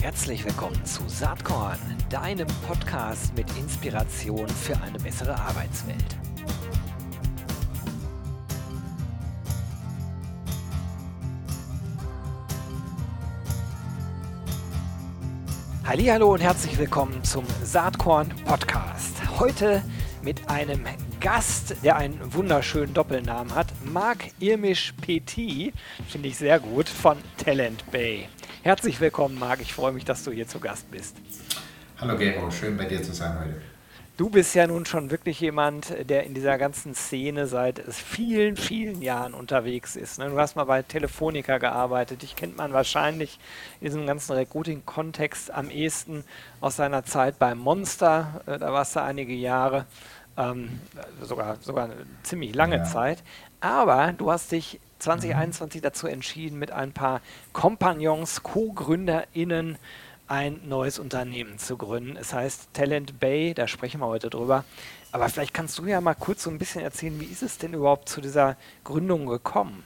Herzlich willkommen zu Saatkorn, deinem Podcast mit Inspiration für eine bessere Arbeitswelt. Hallo und herzlich willkommen zum Saatkorn Podcast. Heute mit einem Gast, der einen wunderschönen Doppelnamen hat, Marc Irmisch Petit, finde ich sehr gut, von Talent Bay. Herzlich willkommen, Marc. Ich freue mich, dass du hier zu Gast bist. Hallo Gero, schön bei dir zu sein heute. Du bist ja nun schon wirklich jemand, der in dieser ganzen Szene seit vielen, vielen Jahren unterwegs ist. Ne? Du hast mal bei Telefonica gearbeitet. Dich kennt man wahrscheinlich in diesem ganzen Recruiting-Kontext am ehesten aus seiner Zeit bei Monster. Äh, da warst du einige Jahre, ähm, sogar, sogar eine ziemlich lange ja. Zeit. Aber du hast dich 2021 dazu entschieden, mit ein paar Kompagnons, Co-GründerInnen ein neues Unternehmen zu gründen. Es heißt Talent Bay, da sprechen wir heute drüber. Aber vielleicht kannst du ja mal kurz so ein bisschen erzählen, wie ist es denn überhaupt zu dieser Gründung gekommen?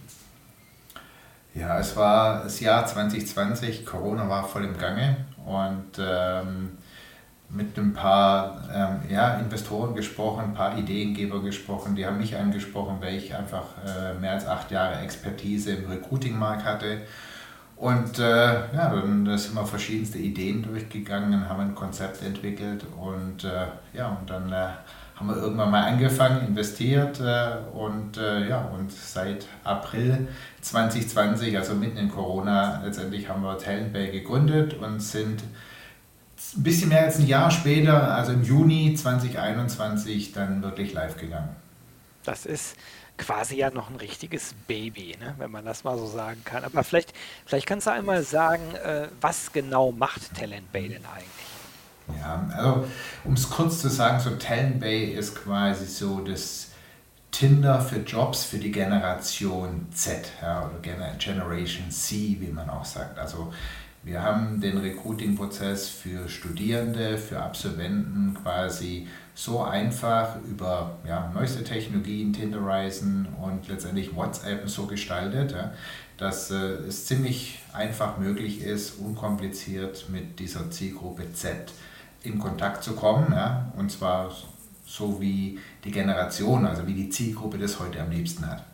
Ja, es war das Jahr 2020, Corona war voll im Gange und ähm, mit ein paar ähm, ja, Investoren gesprochen, ein paar Ideengeber gesprochen, die haben mich angesprochen, weil ich einfach äh, mehr als acht Jahre Expertise im Recruiting-Markt hatte. Und äh, ja, dann sind wir verschiedenste Ideen durchgegangen, haben ein Konzept entwickelt und äh, ja, und dann äh, haben wir irgendwann mal angefangen, investiert äh, und äh, ja, und seit April 2020, also mitten in Corona, letztendlich haben wir Talent Bay gegründet und sind ein bisschen mehr als ein Jahr später, also im Juni 2021, dann wirklich live gegangen. Das ist quasi ja noch ein richtiges Baby, ne? wenn man das mal so sagen kann. Aber vielleicht, vielleicht kannst du einmal sagen, äh, was genau macht Talent Bay denn eigentlich? Ja, also um es kurz zu sagen, so Talent Bay ist quasi so das Tinder für Jobs für die Generation Z ja, oder Generation C, wie man auch sagt. Also wir haben den Recruiting-Prozess für Studierende, für Absolventen quasi so einfach über ja, neueste Technologien, Tinderizen und letztendlich WhatsApp so gestaltet, ja, dass äh, es ziemlich einfach möglich ist, unkompliziert mit dieser Zielgruppe Z in Kontakt zu kommen. Ja, und zwar so wie die Generation, also wie die Zielgruppe das heute am liebsten hat.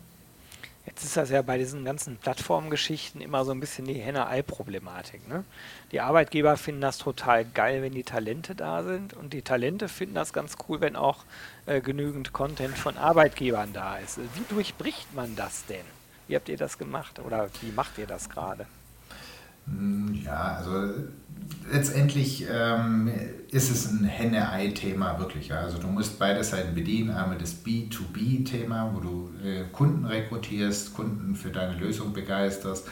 Jetzt ist das ja bei diesen ganzen Plattformgeschichten immer so ein bisschen die Henne-Ei-Problematik. Ne? Die Arbeitgeber finden das total geil, wenn die Talente da sind und die Talente finden das ganz cool, wenn auch äh, genügend Content von Arbeitgebern da ist. Wie durchbricht man das denn? Wie habt ihr das gemacht oder wie macht ihr das gerade? Hm, ja, also letztendlich ähm, ist es ein Henne-Ei-Thema wirklich. Also du musst beide Seiten bedienen. Einmal das B2B-Thema, wo du äh, Kunden rekrutierst, Kunden für deine Lösung begeisterst,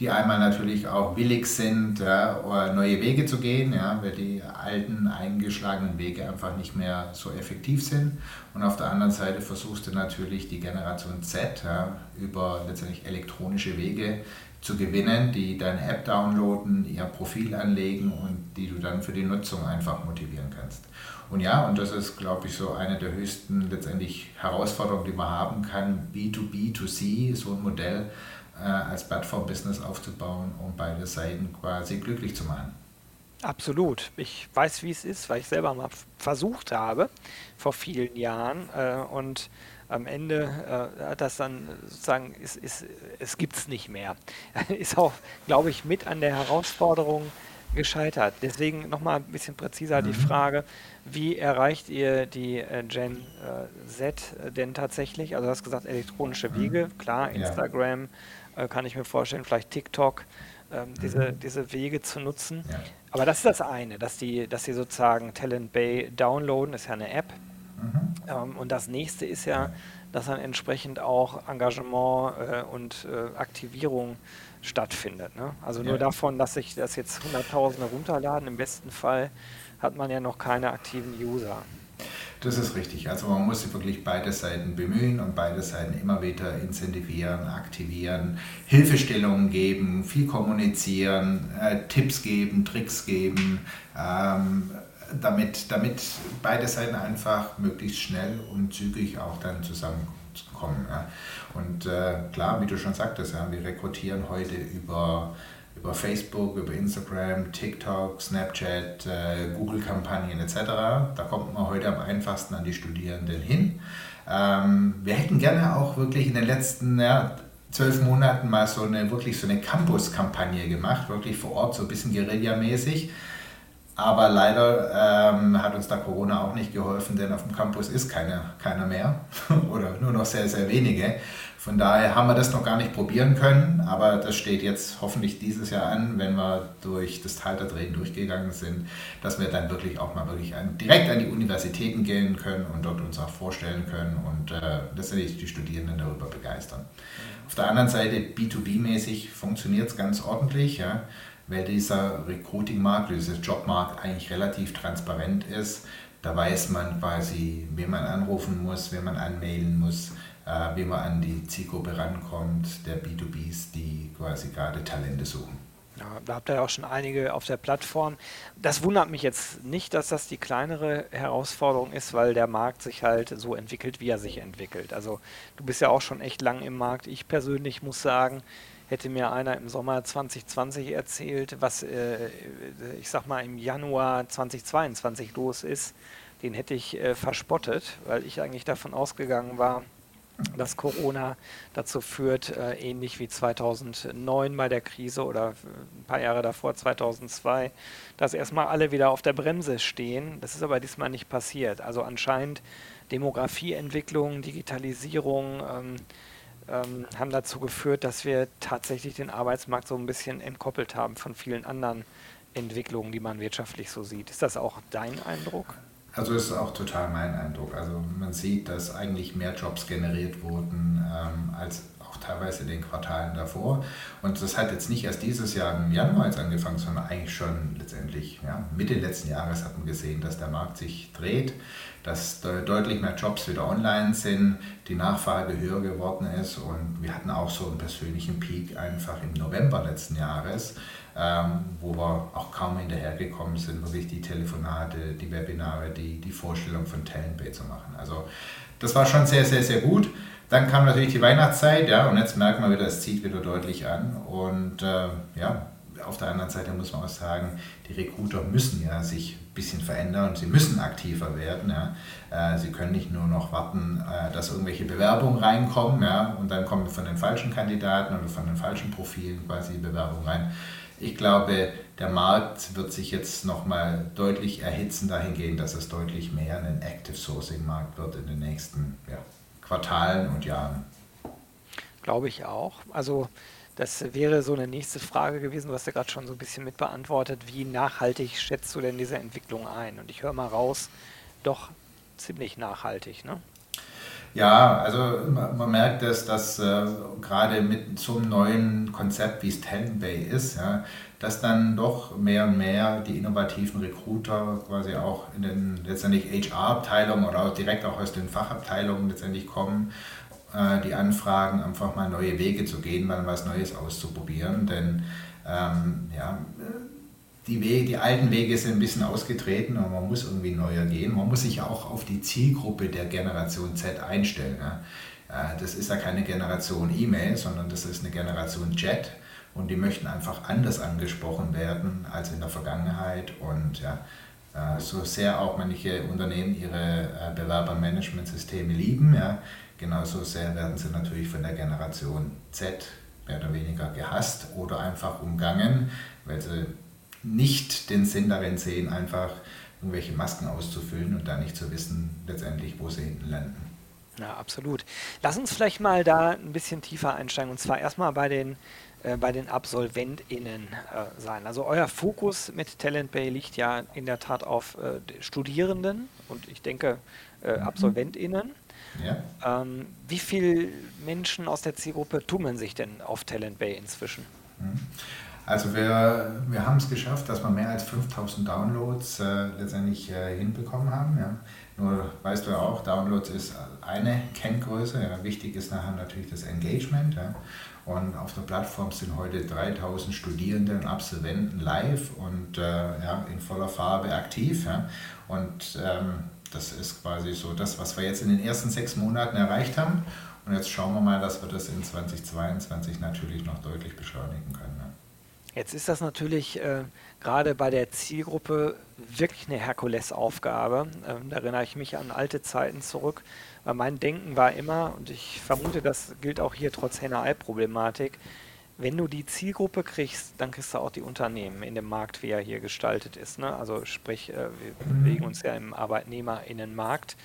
die einmal natürlich auch willig sind, ja, neue Wege zu gehen, ja, weil die alten eingeschlagenen Wege einfach nicht mehr so effektiv sind. Und auf der anderen Seite versuchst du natürlich die Generation Z ja, über letztendlich elektronische Wege zu gewinnen, die deine App downloaden, ihr Profil anlegen und die du dann für die Nutzung einfach motivieren kannst. Und ja, und das ist, glaube ich, so eine der höchsten letztendlich Herausforderungen, die man haben kann, B2B2C, so ein Modell äh, als Plattform-Business aufzubauen, um beide Seiten quasi glücklich zu machen. Absolut. Ich weiß, wie es ist, weil ich selber mal versucht habe vor vielen Jahren äh, und am Ende äh, hat das dann sozusagen, ist, ist, es gibt es nicht mehr. ist auch, glaube ich, mit an der Herausforderung gescheitert. Deswegen nochmal ein bisschen präziser mhm. die Frage, wie erreicht ihr die äh, Gen äh, Z denn tatsächlich? Also du hast gesagt, elektronische mhm. Wege, klar, Instagram ja. Äh, kann ich mir vorstellen, vielleicht TikTok, ähm, mhm. diese, diese Wege zu nutzen. Ja. Aber das ist das eine, dass die, dass die sozusagen Talent Bay downloaden, ist ja eine App. Mhm. Ähm, und das nächste ist ja, dass dann entsprechend auch Engagement äh, und äh, Aktivierung stattfindet. Ne? Also nur ja. davon, dass sich das jetzt Hunderttausende runterladen, im besten Fall hat man ja noch keine aktiven User. Das ist richtig. Also man muss sich wirklich beide Seiten bemühen und beide Seiten immer wieder incentivieren, aktivieren, Hilfestellungen geben, viel kommunizieren, äh, Tipps geben, Tricks geben. Ähm, damit, damit beide Seiten einfach möglichst schnell und zügig auch dann zusammenkommen. Ja. Und äh, klar, wie du schon sagtest, ja, wir rekrutieren heute über über Facebook, über Instagram, TikTok, Snapchat, äh, Google-Kampagnen etc. Da kommt man heute am einfachsten an die Studierenden hin. Ähm, wir hätten gerne auch wirklich in den letzten ja, zwölf Monaten mal so eine wirklich so eine Campus-Kampagne gemacht, wirklich vor Ort, so ein bisschen Guerilla-mäßig. Aber leider ähm, hat uns da Corona auch nicht geholfen, denn auf dem Campus ist keine, keiner mehr oder nur noch sehr, sehr wenige. Von daher haben wir das noch gar nicht probieren können, aber das steht jetzt hoffentlich dieses Jahr an, wenn wir durch das Tal der Tränen durchgegangen sind, dass wir dann wirklich auch mal wirklich an, direkt an die Universitäten gehen können und dort uns auch vorstellen können und äh, letztendlich die Studierenden darüber begeistern. Auf der anderen Seite, B2B-mäßig funktioniert es ganz ordentlich, ja, weil dieser Recruiting-Markt, dieser Jobmarkt eigentlich relativ transparent ist. Da weiß man quasi, wen man anrufen muss, wen man anmailen muss äh, wie man an die Zielgruppe rankommt, der B2Bs, die quasi gerade Talente suchen. Ja, da habt ihr ja auch schon einige auf der Plattform. Das wundert mich jetzt nicht, dass das die kleinere Herausforderung ist, weil der Markt sich halt so entwickelt, wie er sich entwickelt. Also du bist ja auch schon echt lang im Markt. Ich persönlich muss sagen, hätte mir einer im Sommer 2020 erzählt, was äh, ich sag mal im Januar 2022 los ist, den hätte ich äh, verspottet, weil ich eigentlich davon ausgegangen war, dass Corona dazu führt, äh, ähnlich wie 2009 bei der Krise oder ein paar Jahre davor, 2002, dass erstmal alle wieder auf der Bremse stehen. Das ist aber diesmal nicht passiert. Also anscheinend Demografieentwicklung, Digitalisierung ähm, ähm, haben dazu geführt, dass wir tatsächlich den Arbeitsmarkt so ein bisschen entkoppelt haben von vielen anderen Entwicklungen, die man wirtschaftlich so sieht. Ist das auch dein Eindruck? Also ist auch total mein Eindruck. Also man sieht, dass eigentlich mehr Jobs generiert wurden ähm, als auch teilweise in den Quartalen davor. Und das hat jetzt nicht erst dieses Jahr im Januar jetzt angefangen, sondern eigentlich schon letztendlich ja, Mitte letzten Jahres hat man gesehen, dass der Markt sich dreht, dass deutlich mehr Jobs wieder online sind, die Nachfrage höher geworden ist und wir hatten auch so einen persönlichen Peak einfach im November letzten Jahres ähm, wo wir auch kaum hinterhergekommen sind, wirklich die Telefonate, die Webinare, die, die Vorstellung von TalentPay zu machen. Also das war schon sehr, sehr, sehr gut. Dann kam natürlich die Weihnachtszeit, ja, und jetzt merken wir wieder, es zieht wieder deutlich an. Und äh, ja, auf der anderen Seite muss man auch sagen, die Recruiter müssen ja sich ein bisschen verändern und sie müssen aktiver werden. Ja. Äh, sie können nicht nur noch warten, äh, dass irgendwelche Bewerbungen reinkommen ja, und dann kommen von den falschen Kandidaten oder von den falschen Profilen quasi Bewerbungen rein ich glaube, der Markt wird sich jetzt nochmal deutlich erhitzen dahingehend, dass es deutlich mehr ein Active Sourcing Markt wird in den nächsten ja, Quartalen und Jahren. Glaube ich auch. Also das wäre so eine nächste Frage gewesen. Du hast ja gerade schon so ein bisschen mit beantwortet. Wie nachhaltig schätzt du denn diese Entwicklung ein? Und ich höre mal raus, doch ziemlich nachhaltig, ne? Ja, also man merkt es, dass äh, gerade mit einem neuen Konzept, wie es Bay ist, ja, dass dann doch mehr und mehr die innovativen Recruiter quasi auch in den letztendlich HR-Abteilungen oder auch direkt auch aus den Fachabteilungen letztendlich kommen, äh, die anfragen, einfach mal neue Wege zu gehen, mal was Neues auszuprobieren. Denn ähm, ja, die, Wege, die alten Wege sind ein bisschen ausgetreten und man muss irgendwie neuer gehen. Man muss sich auch auf die Zielgruppe der Generation Z einstellen. Ja. Äh, das ist ja keine Generation E-Mail, sondern das ist eine Generation Jet und die möchten einfach anders angesprochen werden als in der Vergangenheit und ja, äh, so sehr auch manche Unternehmen ihre äh, Bewerbermanagementsysteme lieben, ja, genauso sehr werden sie natürlich von der Generation Z mehr oder weniger gehasst oder einfach umgangen, weil sie nicht den Sinn darin sehen, einfach irgendwelche Masken auszufüllen und dann nicht zu wissen, letztendlich, wo sie hinten landen. Ja, absolut. Lass uns vielleicht mal da ein bisschen tiefer einsteigen und zwar erstmal bei den, äh, bei den AbsolventInnen äh, sein. Also euer Fokus mit Talent Bay liegt ja in der Tat auf äh, Studierenden und ich denke äh, mhm. AbsolventInnen. Ja. Ähm, wie viele Menschen aus der Zielgruppe tummeln sich denn auf Talent Bay inzwischen? Also wir, wir haben es geschafft, dass wir mehr als 5000 Downloads äh, letztendlich äh, hinbekommen haben. Ja. Nur weißt du ja auch, Downloads ist eine Kenngröße. Ja. Wichtig ist nachher natürlich das Engagement. Ja. Und auf der Plattform sind heute 3000 Studierende und Absolventen live und äh, ja, in voller Farbe aktiv. Ja. Und ähm, das ist quasi so das, was wir jetzt in den ersten sechs Monaten erreicht haben. Und jetzt schauen wir mal, dass wir das in 2022 natürlich noch deutlich beschleunigen können. Jetzt ist das natürlich äh, gerade bei der Zielgruppe wirklich eine Herkulesaufgabe. Ähm, da erinnere ich mich an alte Zeiten zurück, weil mein Denken war immer, und ich vermute, das gilt auch hier trotz Henne-Ei-Problematik, wenn du die Zielgruppe kriegst, dann kriegst du auch die Unternehmen in dem Markt, wie er hier gestaltet ist. Ne? Also sprich, äh, wir Mhm. bewegen uns ja im Arbeitnehmerinnenmarkt,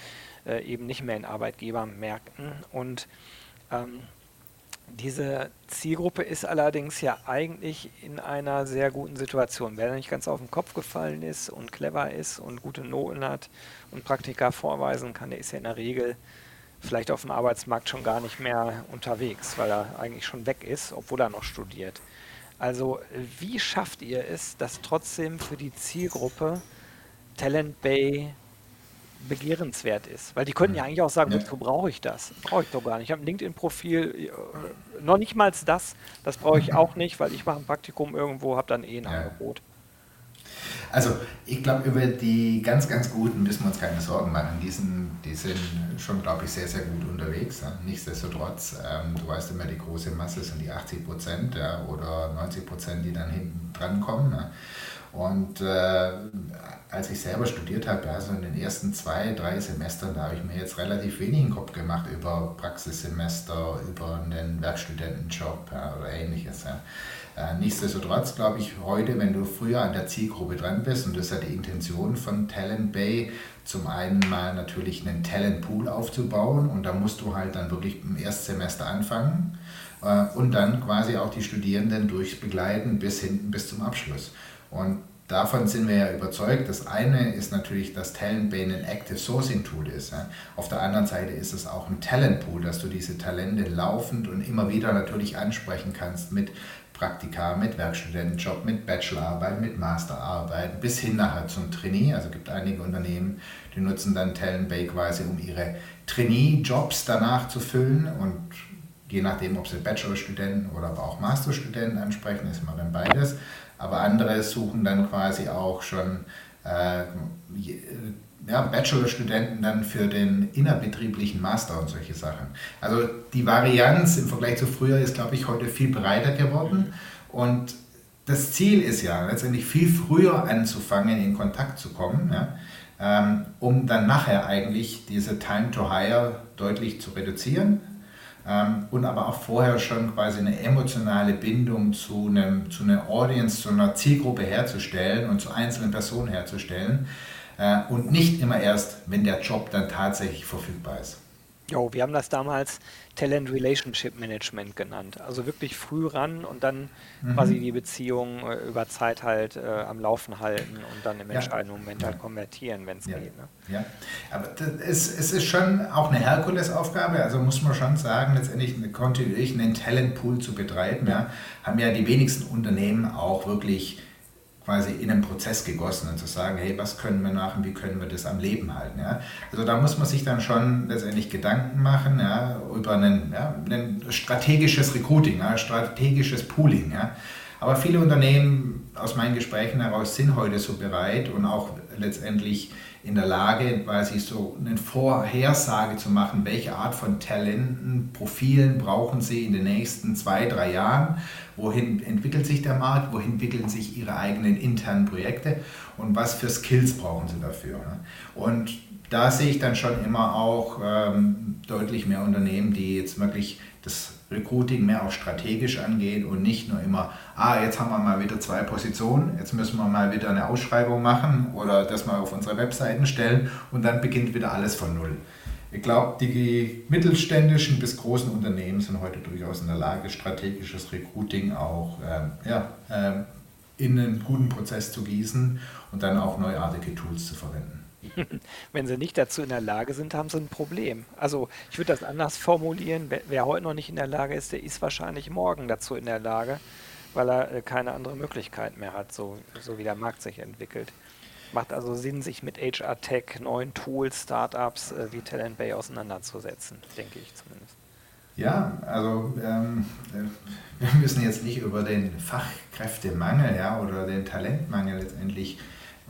äh, eben nicht mehr in Arbeitgebermärkten. Und ähm, diese Zielgruppe ist allerdings ja eigentlich in einer sehr guten Situation. Wer nicht ganz auf den Kopf gefallen ist und clever ist und gute Noten hat und Praktika vorweisen kann, der ist ja in der Regel vielleicht auf dem Arbeitsmarkt schon gar nicht mehr unterwegs, weil er eigentlich schon weg ist, obwohl er noch studiert. Also wie schafft ihr es, dass trotzdem für die Zielgruppe Talent Bay begehrenswert ist. Weil die können ja eigentlich auch sagen, wozu brauche ich das? Brauche ich doch gar nicht. Ich habe ein LinkedIn-Profil, äh, noch nicht mal das, das brauche ich auch nicht, weil ich mache ein Praktikum irgendwo, habe dann eh ein. Angebot. Also ich glaube, über die ganz, ganz Guten müssen wir uns keine Sorgen machen. Die sind, die sind schon, glaube ich, sehr, sehr gut unterwegs. Nichtsdestotrotz, ähm, du weißt immer, die große Masse sind die 80 Prozent ja, oder 90 Prozent, die dann hinten dran kommen. Ja. Und äh, als ich selber studiert habe, ja, so in den ersten zwei, drei Semestern, da habe ich mir jetzt relativ wenig im Kopf gemacht über Praxissemester, über einen Werkstudentenjob ja, oder ähnliches. Ja. Äh, nichtsdestotrotz glaube ich heute, wenn du früher an der Zielgruppe dran bist, und das ist ja die Intention von Talent Bay, zum einen mal natürlich einen Talentpool aufzubauen und da musst du halt dann wirklich im Erstsemester anfangen äh, und dann quasi auch die Studierenden durchbegleiten bis hinten bis zum Abschluss. Und davon sind wir ja überzeugt. Das eine ist natürlich, dass Talent Bay ein Active Sourcing Tool ist. Auf der anderen Seite ist es auch ein Talent Pool, dass du diese Talente laufend und immer wieder natürlich ansprechen kannst mit Praktika, mit Werkstudentenjob, mit Bachelorarbeit, mit Masterarbeit, bis hin nachher zum Trainee. Also es gibt einige Unternehmen, die nutzen dann Talent Bay quasi, um ihre Trainee-Jobs danach zu füllen und je nachdem, ob sie Bachelorstudenten oder aber auch Masterstudenten ansprechen, ist immer dann beides. Aber andere suchen dann quasi auch schon äh, ja, Bachelorstudenten dann für den innerbetrieblichen Master und solche Sachen. Also die Varianz im Vergleich zu früher ist, glaube ich, heute viel breiter geworden. Und das Ziel ist ja letztendlich viel früher anzufangen, in Kontakt zu kommen, ja, ähm, um dann nachher eigentlich diese Time to Hire deutlich zu reduzieren und aber auch vorher schon quasi eine emotionale Bindung zu, einem, zu einer Audience, zu einer Zielgruppe herzustellen und zu einzelnen Personen herzustellen äh, und nicht immer erst, wenn der Job dann tatsächlich verfügbar ist. Jo, wir haben das damals Talent Relationship Management genannt. Also wirklich früh ran und dann Mhm. quasi die Beziehung äh, über Zeit halt äh, am Laufen halten und dann im Ja. entscheidenden Moment Ja. halt konvertieren, wenn es Ja. geht. Ne? Ja, aber das ist, es ist schon auch eine Herkulesaufgabe, also muss man schon sagen, letztendlich eine kontinuierlich einen Talentpool zu betreiben, ja, haben ja die wenigsten Unternehmen auch wirklich quasi in einen Prozess gegossen und zu sagen, hey, was können wir machen, wie können wir das am Leben halten. Ja? Also da muss man sich dann schon letztendlich Gedanken machen ja, über ein, ja, ein strategisches Recruiting, ja, strategisches Pooling. Ja? Aber viele Unternehmen aus meinen Gesprächen heraus sind heute so bereit und auch letztendlich in der Lage, quasi so eine Vorhersage zu machen, welche Art von Talenten, Profilen brauchen sie in den nächsten zwei, drei Jahren, wohin entwickelt sich der Markt, wohin entwickeln sich ihre eigenen internen Projekte und was für Skills brauchen sie dafür. ne? Und da sehe ich dann schon immer auch ähm, deutlich mehr Unternehmen, die jetzt wirklich das Recruiting mehr auch strategisch angehen und nicht nur immer, ah, jetzt haben wir mal wieder zwei Positionen, jetzt müssen wir mal wieder eine Ausschreibung machen oder das mal auf unsere Webseiten stellen und dann beginnt wieder alles von Null. Ich glaube, die mittelständischen bis großen Unternehmen sind heute durchaus in der Lage, strategisches Recruiting auch ähm, ja, ähm, in einen guten Prozess zu gießen und dann auch neuartige Tools zu verwenden. Wenn sie nicht dazu in der Lage sind, haben sie ein Problem. Also ich würde das anders formulieren. Wer, heute noch nicht in der Lage ist, der ist wahrscheinlich morgen dazu in der Lage, weil er äh, keine andere Möglichkeit mehr hat, so, so wie der Markt sich entwickelt. Macht also Sinn, sich mit HR-Tech, neuen Tools, Startups äh, wie Talent Bay auseinanderzusetzen, denke ich zumindest. Ja, also ähm, äh, wir müssen jetzt nicht über den Fachkräftemangel ja, oder den Talentmangel letztendlich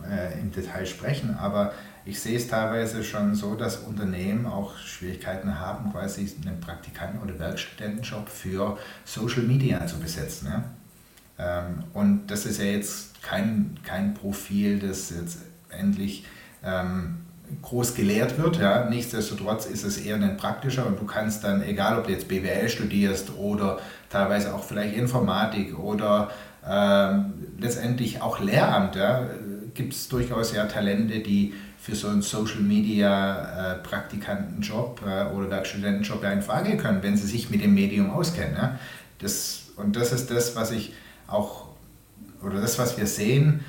äh, im Detail sprechen, aber ich sehe es teilweise schon so, dass Unternehmen auch Schwierigkeiten haben, quasi einen Praktikanten- oder Werkstudentenjob für Social Media zu besetzen. Ähm, und das ist ja jetzt kein, kein Profil, das jetzt endlich ähm, groß gelehrt wird. Ja. Nichtsdestotrotz ist es eher ein praktischer und du kannst dann, egal ob du jetzt BWL studierst oder teilweise auch vielleicht Informatik oder ähm, letztendlich auch Lehramt, ja, gibt es durchaus ja Talente, die für so einen Social Media äh, Praktikantenjob äh, oder Werkstudentenjob ja in Frage können, wenn sie sich mit dem Medium auskennen. Ja. Das, und das ist das, was ich auch, oder das, was wir sehen,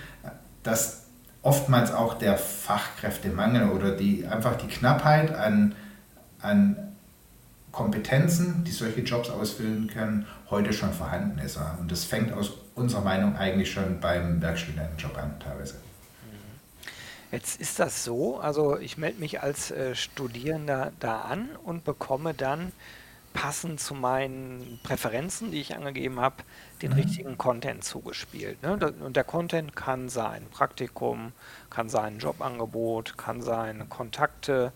dass oftmals auch der Fachkräftemangel oder die, einfach die Knappheit an, an Kompetenzen, die solche Jobs ausfüllen können, heute schon vorhanden ist. Und das fängt aus unserer Meinung eigentlich schon beim Werkstudentenjob an, teilweise. Jetzt ist das so, also ich melde mich als äh, Studierender da an und bekomme dann passend zu meinen Präferenzen, die ich angegeben habe, den mhm. richtigen Content zugespielt. Ne? Und der Content kann sein Praktikum, kann sein Jobangebot, kann sein Kontakte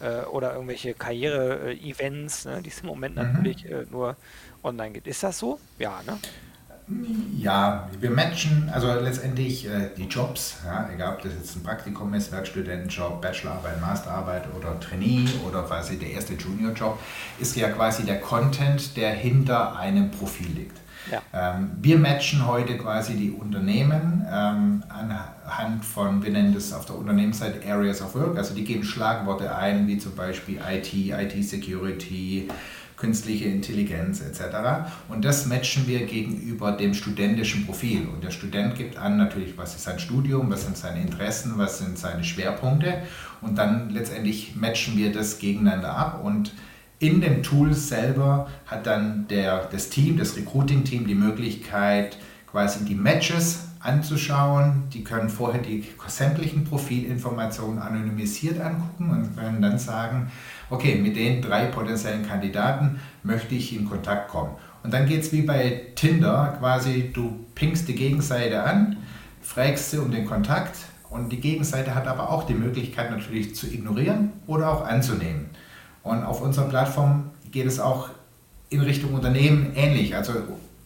äh, oder irgendwelche Karriere-Events, ne? die es im Moment mhm. natürlich äh, nur online gibt. Ist das so? Ja, ne? Ja, wir matchen also letztendlich äh, die Jobs, ja, egal ob das jetzt ein Praktikum ist, Werkstudentenjob, Bachelorarbeit, Masterarbeit oder Trainee oder quasi der erste Juniorjob, ist ja quasi der Content, der hinter einem Profil liegt. Ja. Ähm, wir matchen heute quasi die Unternehmen ähm, anhand von, wir nennen das auf der Unternehmensseite Areas of Work, also die geben Schlagworte ein, wie zum Beispiel IT, IT-Security, künstliche Intelligenz etc. Und das matchen wir gegenüber dem studentischen Profil. Und der Student gibt an natürlich, was ist sein Studium, was sind seine Interessen, was sind seine Schwerpunkte. Und dann letztendlich matchen wir das gegeneinander ab. Und in dem Tool selber hat dann der, das Team, das Recruiting-Team die Möglichkeit, quasi die Matches anzuschauen. Die können vorher die sämtlichen Profilinformationen anonymisiert angucken und können dann sagen, okay, mit den drei potenziellen Kandidaten möchte ich in Kontakt kommen. Und dann geht es wie bei Tinder, quasi du pingst die Gegenseite an, fragst sie um den Kontakt und die Gegenseite hat aber auch die Möglichkeit natürlich zu ignorieren oder auch anzunehmen. Und auf unserer Plattform geht es auch in Richtung Unternehmen ähnlich. Also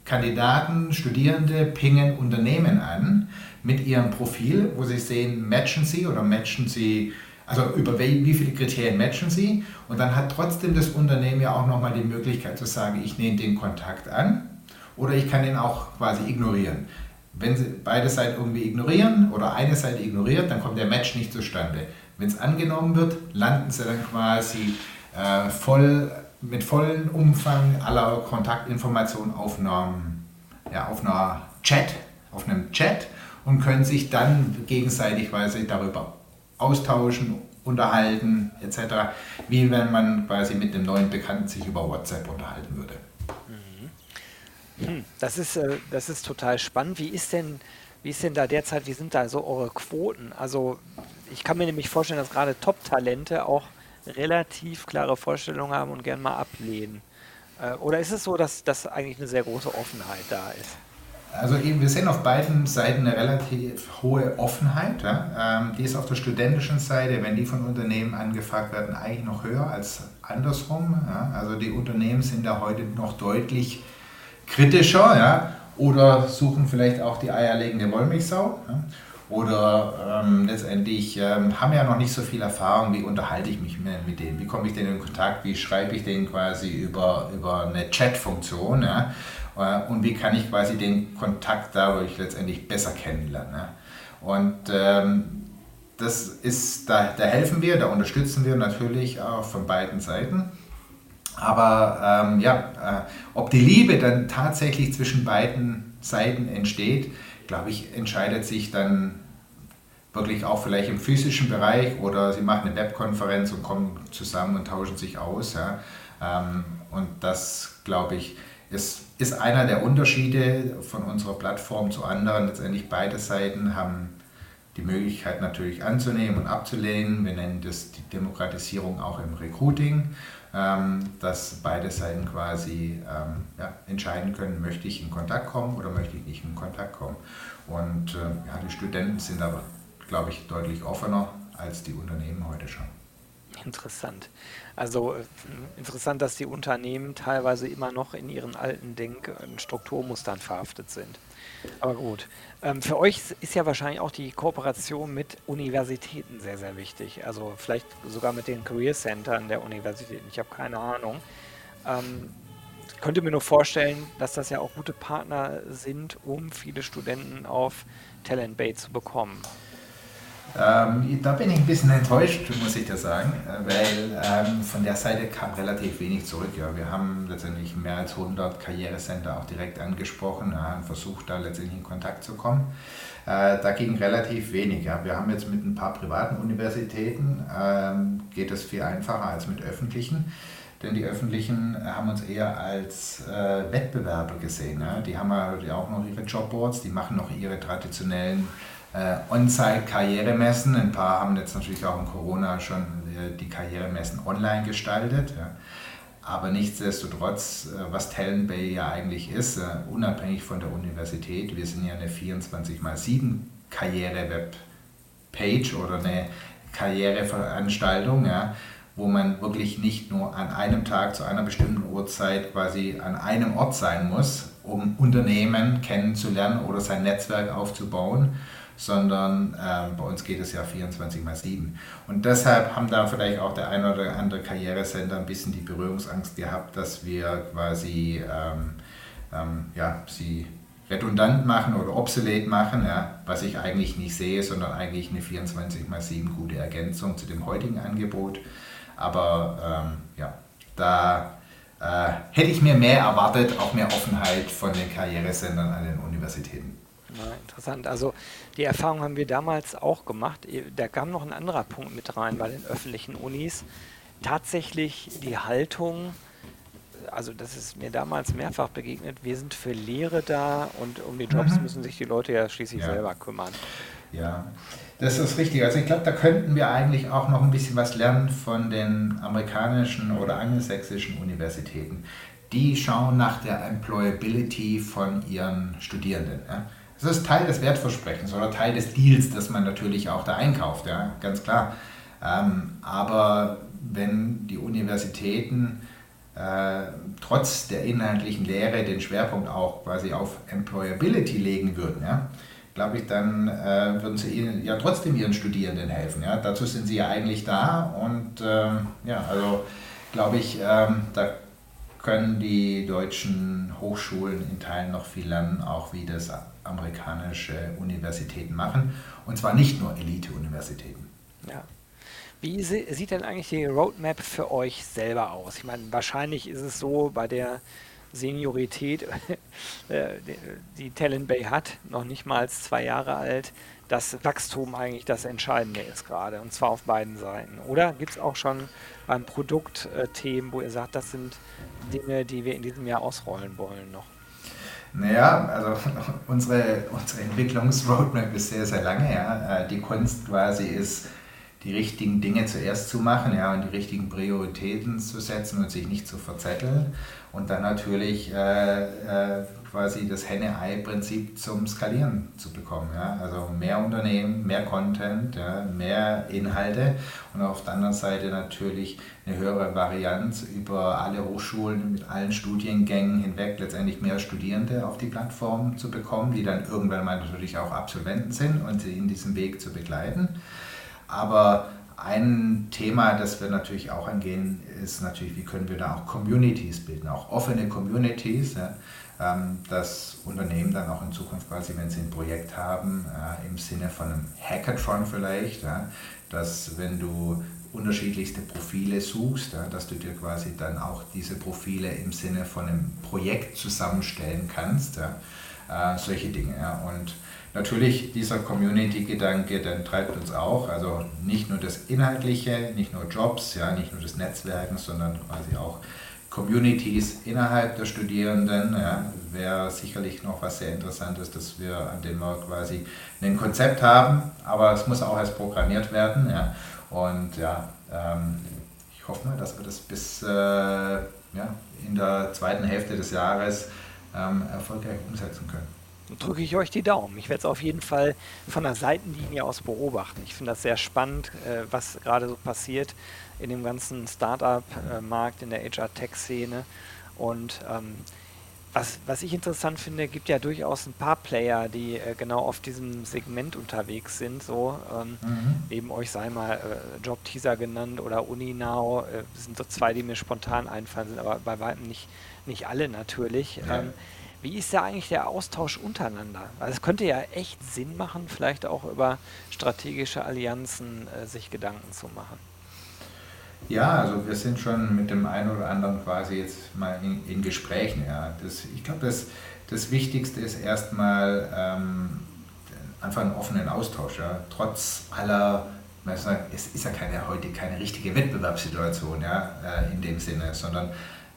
Kandidaten, Studierende pingen Unternehmen an mit ihrem Profil, wo sie sehen, matchen sie oder matchen sie also über wie viele Kriterien matchen Sie? Und dann hat trotzdem das Unternehmen ja auch nochmal die Möglichkeit zu sagen, ich nehme den Kontakt an oder ich kann den auch quasi ignorieren. Wenn Sie beide Seiten irgendwie ignorieren oder eine Seite ignoriert, dann kommt der Match nicht zustande. Wenn es angenommen wird, landen Sie dann quasi äh, voll, mit vollem Umfang aller Kontaktinformationen auf, einem, ja, auf einer Chat, auf einem Chat und können sich dann gegenseitig quasi darüber austauschen, unterhalten etc., wie wenn man quasi mit dem neuen Bekannten sich über WhatsApp unterhalten würde. Mhm. Hm, das ist, äh, das ist total spannend. Wie ist denn, wie ist denn da derzeit, wie sind da so eure Quoten? Also ich kann mir nämlich vorstellen, dass gerade Top-Talente auch relativ klare Vorstellungen haben und gern mal ablehnen. Äh, oder ist es so, dass, dass eigentlich eine sehr große Offenheit da ist? Also eben, wir sehen auf beiden Seiten eine relativ hohe Offenheit. Ja? Ähm, die ist auf der studentischen Seite, wenn die von Unternehmen angefragt werden, eigentlich noch höher als andersrum. Ja? Also die Unternehmen sind da heute noch deutlich kritischer ja? oder suchen vielleicht auch die eierlegende Wollmilchsau. Ja? Oder ähm, letztendlich ähm, haben ja noch nicht so viel Erfahrung, wie unterhalte ich mich mit denen, wie komme ich denen in Kontakt, wie schreibe ich denen quasi über, über eine Chat-Funktion. Ja? Äh, und wie kann ich quasi den Kontakt dadurch letztendlich besser kennenlernen. Ne? Und ähm, das ist, da, da helfen wir, da unterstützen wir natürlich auch von beiden Seiten. Aber ähm, ja, äh, ob die Liebe dann tatsächlich zwischen beiden Seiten entsteht, glaube ich, entscheidet sich dann wirklich auch vielleicht im physischen Bereich oder sie machen eine Webkonferenz und kommen zusammen und tauschen sich aus. Ja. Ähm, und das, glaube ich, ist, ist einer der Unterschiede von unserer Plattform zu anderen. Letztendlich beide Seiten haben die Möglichkeit natürlich anzunehmen und abzulehnen. Wir nennen das die Demokratisierung auch im Recruiting, ähm, dass beide Seiten quasi ähm, ja, entscheiden können, möchte ich in Kontakt kommen oder möchte ich nicht in Kontakt kommen. Und äh, ja, die Studenten sind aber, glaube ich, deutlich offener als die Unternehmen heute schon. Interessant. Also äh, interessant, dass die Unternehmen teilweise immer noch in ihren alten Denk- und Strukturmustern verhaftet sind. Aber gut. Ähm, für euch ist ja wahrscheinlich auch die Kooperation mit Universitäten sehr, sehr wichtig. Also vielleicht sogar mit den Career Centern der Universitäten. Ich habe keine Ahnung. Ähm, könnte mir nur vorstellen, dass das ja auch gute Partner sind, um viele Studenten auf Talent Bay zu bekommen. Ähm, da bin ich ein bisschen enttäuscht, muss ich das sagen, äh, weil ähm, von der Seite kam relativ wenig zurück. Ja. Wir haben letztendlich mehr als 100 Karrierecenter auch direkt angesprochen und versucht, da letztendlich in Kontakt zu kommen. Äh, da ging relativ wenig. Ja. Wir haben jetzt mit ein paar privaten Universitäten, ähm, geht es viel einfacher als mit öffentlichen. Denn die öffentlichen haben uns eher als äh, Wettbewerber gesehen. Ja. Die haben ja auch noch ihre Jobboards, die machen noch ihre traditionellen äh, On-Site-Karrieremessen. Ein paar haben jetzt natürlich auch in Corona schon äh, die Karrieremessen online gestaltet. Ja. Aber nichtsdestotrotz, äh, was Talent Bay ja eigentlich ist, äh, unabhängig von der Universität, wir sind ja eine 24x7 Karriere-Web-Page oder eine Karriereveranstaltung, ja, wo man wirklich nicht nur an einem Tag zu einer bestimmten Uhrzeit quasi an einem Ort sein muss, um Unternehmen kennenzulernen oder sein Netzwerk aufzubauen, sondern äh, bei uns geht es ja 24 mal 7. Und deshalb haben da vielleicht auch der ein oder andere Karrieresender ein bisschen die Berührungsangst gehabt, dass wir quasi ähm, ähm, ja, sie redundant machen oder obsolet machen, ja, was ich eigentlich nicht sehe, sondern eigentlich eine 24 mal 7 gute Ergänzung zu dem heutigen Angebot. Aber ähm, ja, da äh, hätte ich mir mehr erwartet, auch mehr Offenheit von den Karrieresendern an den Universitäten. Ja, interessant. Also die Erfahrung haben wir damals auch gemacht. Da kam noch ein anderer Punkt mit rein bei den öffentlichen Unis. Tatsächlich die Haltung, also das ist mir damals mehrfach begegnet, wir sind für Lehre da und um die Jobs mhm. müssen sich die Leute ja schließlich ja. selber kümmern. Ja, das ist richtig. Also ich glaube, da könnten wir eigentlich auch noch ein bisschen was lernen von den amerikanischen oder angelsächsischen Universitäten. Die schauen nach der Employability von ihren Studierenden. Ja. Das ist Teil des Wertversprechens oder Teil des Deals, das man natürlich auch da einkauft, ja, ganz klar. Ähm, aber wenn die Universitäten äh, trotz der inhaltlichen Lehre den Schwerpunkt auch quasi auf Employability legen würden, ja, glaube ich, dann äh, würden sie ihnen ja trotzdem ihren Studierenden helfen. Ja? Dazu sind sie ja eigentlich da und ähm, ja, also glaube ich, ähm, da können die deutschen Hochschulen in Teilen noch viel lernen, auch wie das amerikanische Universitäten machen. Und zwar nicht nur Elite-Universitäten. Ja. Wie sieht denn eigentlich die Roadmap für euch selber aus? Ich meine, wahrscheinlich ist es so bei der Seniorität, äh, die Talent Bay hat, noch nicht mal zwei Jahre alt, dass Wachstum eigentlich das Entscheidende ist gerade und zwar auf beiden Seiten. Oder gibt es auch schon beim Produkt äh, Themen, wo ihr sagt, das sind Dinge, die wir in diesem Jahr ausrollen wollen noch? Naja, also unsere, unsere Entwicklungsroadmap ist sehr, sehr lange. Ja. Äh, die Kunst quasi ist, die richtigen Dinge zuerst zu machen ja, und die richtigen Prioritäten zu setzen und sich nicht zu verzetteln. Und dann natürlich äh, äh, quasi das Henne-Ei-Prinzip zum Skalieren zu bekommen. Ja? Also mehr Unternehmen, mehr Content, ja? mehr Inhalte und auf der anderen Seite natürlich eine höhere Varianz über alle Hochschulen mit allen Studiengängen hinweg, letztendlich mehr Studierende auf die Plattform zu bekommen, die dann irgendwann mal natürlich auch Absolventen sind und sie in diesem Weg zu begleiten. Aber ein Thema, das wir natürlich auch angehen, ist natürlich, wie können wir da auch Communities bilden, auch offene Communities, ja, dass Unternehmen dann auch in Zukunft quasi, wenn sie ein Projekt haben, äh, im Sinne von einem Hackathon vielleicht, dass wenn du unterschiedlichste Profile suchst, dass du dir quasi dann auch diese Profile im Sinne von einem Projekt zusammenstellen kannst, äh, solche Dinge. Und Natürlich dieser Community-Gedanke, der treibt uns auch, also nicht nur das Inhaltliche, nicht nur Jobs, ja, nicht nur das Netzwerken, sondern quasi auch Communities innerhalb der Studierenden. Ja, wäre sicherlich noch was sehr Interessantes, dass wir an dem wir quasi ein Konzept haben, aber es muss auch erst programmiert werden. Ja, und ja, ähm, ich hoffe mal, dass wir das bis äh, ja, in der zweiten Hälfte des Jahres ähm, erfolgreich umsetzen können. Drücke ich euch die Daumen. Ich werde es auf jeden Fall von der Seitenlinie aus beobachten. Ich finde das sehr spannend, äh, was gerade so passiert in dem ganzen Startup-Markt, in der HR-Tech-Szene. Und ähm, was, was ich interessant finde, gibt ja durchaus ein paar Player, die äh, genau auf diesem Segment unterwegs sind. So ähm, mhm. neben euch sei mal äh, Job Teaser genannt oder UniNow. Äh, das sind so zwei, die mir spontan einfallen, sind aber bei weitem nicht, nicht alle natürlich. Ja. Ähm, wie ist da eigentlich der Austausch untereinander? Also es könnte ja echt Sinn machen, vielleicht auch über strategische Allianzen äh, sich Gedanken zu machen. Ja, also wir sind schon mit dem einen oder anderen quasi jetzt mal in, in Gesprächen. Ja. Das, ich glaube, das, das Wichtigste ist erstmal ähm, einfach einen offenen Austausch. Ja. Trotz aller, es ist ja keine, heute keine richtige Wettbewerbssituation ja, äh, in dem Sinne, sondern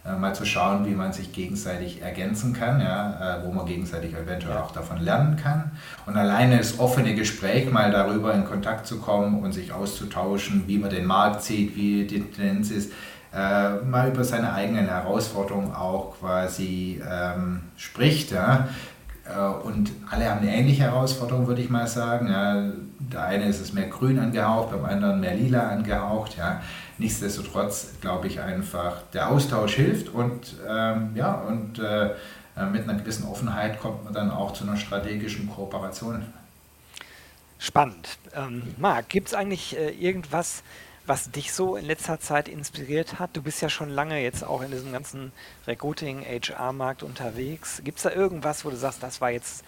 äh, mal zu schauen, wie man sich gegenseitig ergänzen kann, ja, äh, wo man gegenseitig eventuell auch davon lernen kann. Und alleine das offene Gespräch, mal darüber in Kontakt zu kommen und sich auszutauschen, wie man den Markt sieht, wie die Tendenz ist, äh, mal über seine eigenen Herausforderungen auch quasi ähm, spricht. Ja. Äh, und alle haben eine ähnliche Herausforderung, würde ich mal sagen. Ja, der eine ist es mehr grün angehaucht, beim anderen mehr lila angehaucht. Ja. Nichtsdestotrotz glaube ich einfach, der Austausch hilft und, ähm, ja, und äh, äh, mit einer gewissen Offenheit kommt man dann auch zu einer strategischen Kooperation. Spannend. Ähm, Marc, gibt es eigentlich äh, irgendwas, was dich so in letzter Zeit inspiriert hat? Du bist ja schon lange jetzt auch in diesem ganzen Recruiting-HR-Markt unterwegs. Gibt es da irgendwas, wo du sagst, das war jetzt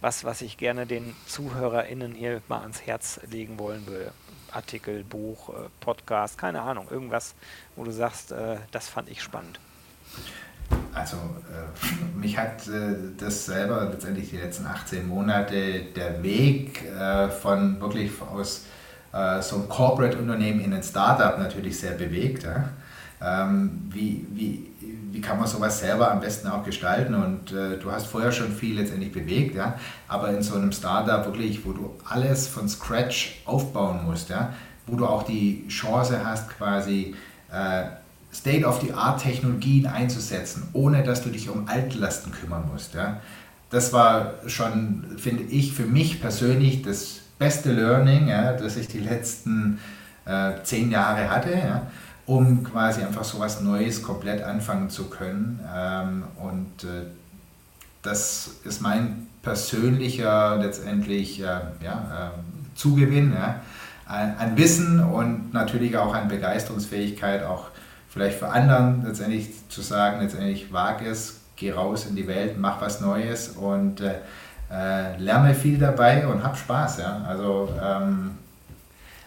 was, was ich gerne den ZuhörerInnen hier mal ans Herz legen wollen würde? Artikel, Buch, äh, Podcast, keine Ahnung, irgendwas, wo du sagst, äh, das fand ich spannend. Also äh, mich hat äh, das selber letztendlich die letzten 18 Monate der Weg äh, von wirklich aus äh, so einem Corporate-Unternehmen in ein Startup natürlich sehr bewegt. Ja? Ähm, wie, wie, wie kann man sowas selber am besten auch gestalten? Und äh, du hast vorher schon viel letztendlich bewegt, ja, aber in so einem Startup wirklich, wo du alles von Scratch aufbauen musst, ja, wo du auch die Chance hast, quasi äh, State-of-the-Art-Technologien einzusetzen, ohne dass du dich um Altlasten kümmern musst. Ja. Das war schon, finde ich, für mich persönlich das beste Learning, ja, das ich die letzten äh, zehn Jahre hatte. Ja um quasi einfach so was Neues komplett anfangen zu können. Ähm, und äh, das ist mein persönlicher letztendlich äh, ja, äh, Zugewinn ja, an Wissen und natürlich auch an Begeisterungsfähigkeit, auch vielleicht für anderen letztendlich zu sagen, letztendlich wage es, geh raus in die Welt, mach was Neues und äh, äh, lerne viel dabei und hab Spaß. Ja? Also ähm,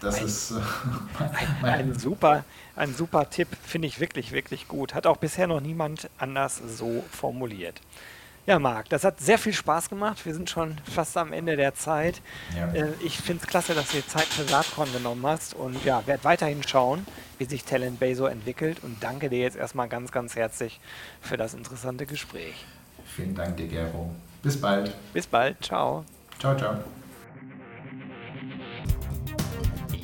das ein, ist ein, ein, super, ein super Tipp, finde ich wirklich, wirklich gut. Hat auch bisher noch niemand anders so formuliert. Ja, Marc, das hat sehr viel Spaß gemacht. Wir sind schon fast am Ende der Zeit. Ja. Äh, ich finde es klasse, dass du dir Zeit für Saatkorn genommen hast und ja, werde weiterhin schauen, wie sich Talent Bay so entwickelt und danke dir jetzt erstmal ganz, ganz herzlich für das interessante Gespräch. Vielen Dank dir, Gero. Bis bald. Bis bald. Ciao. Ciao, ciao.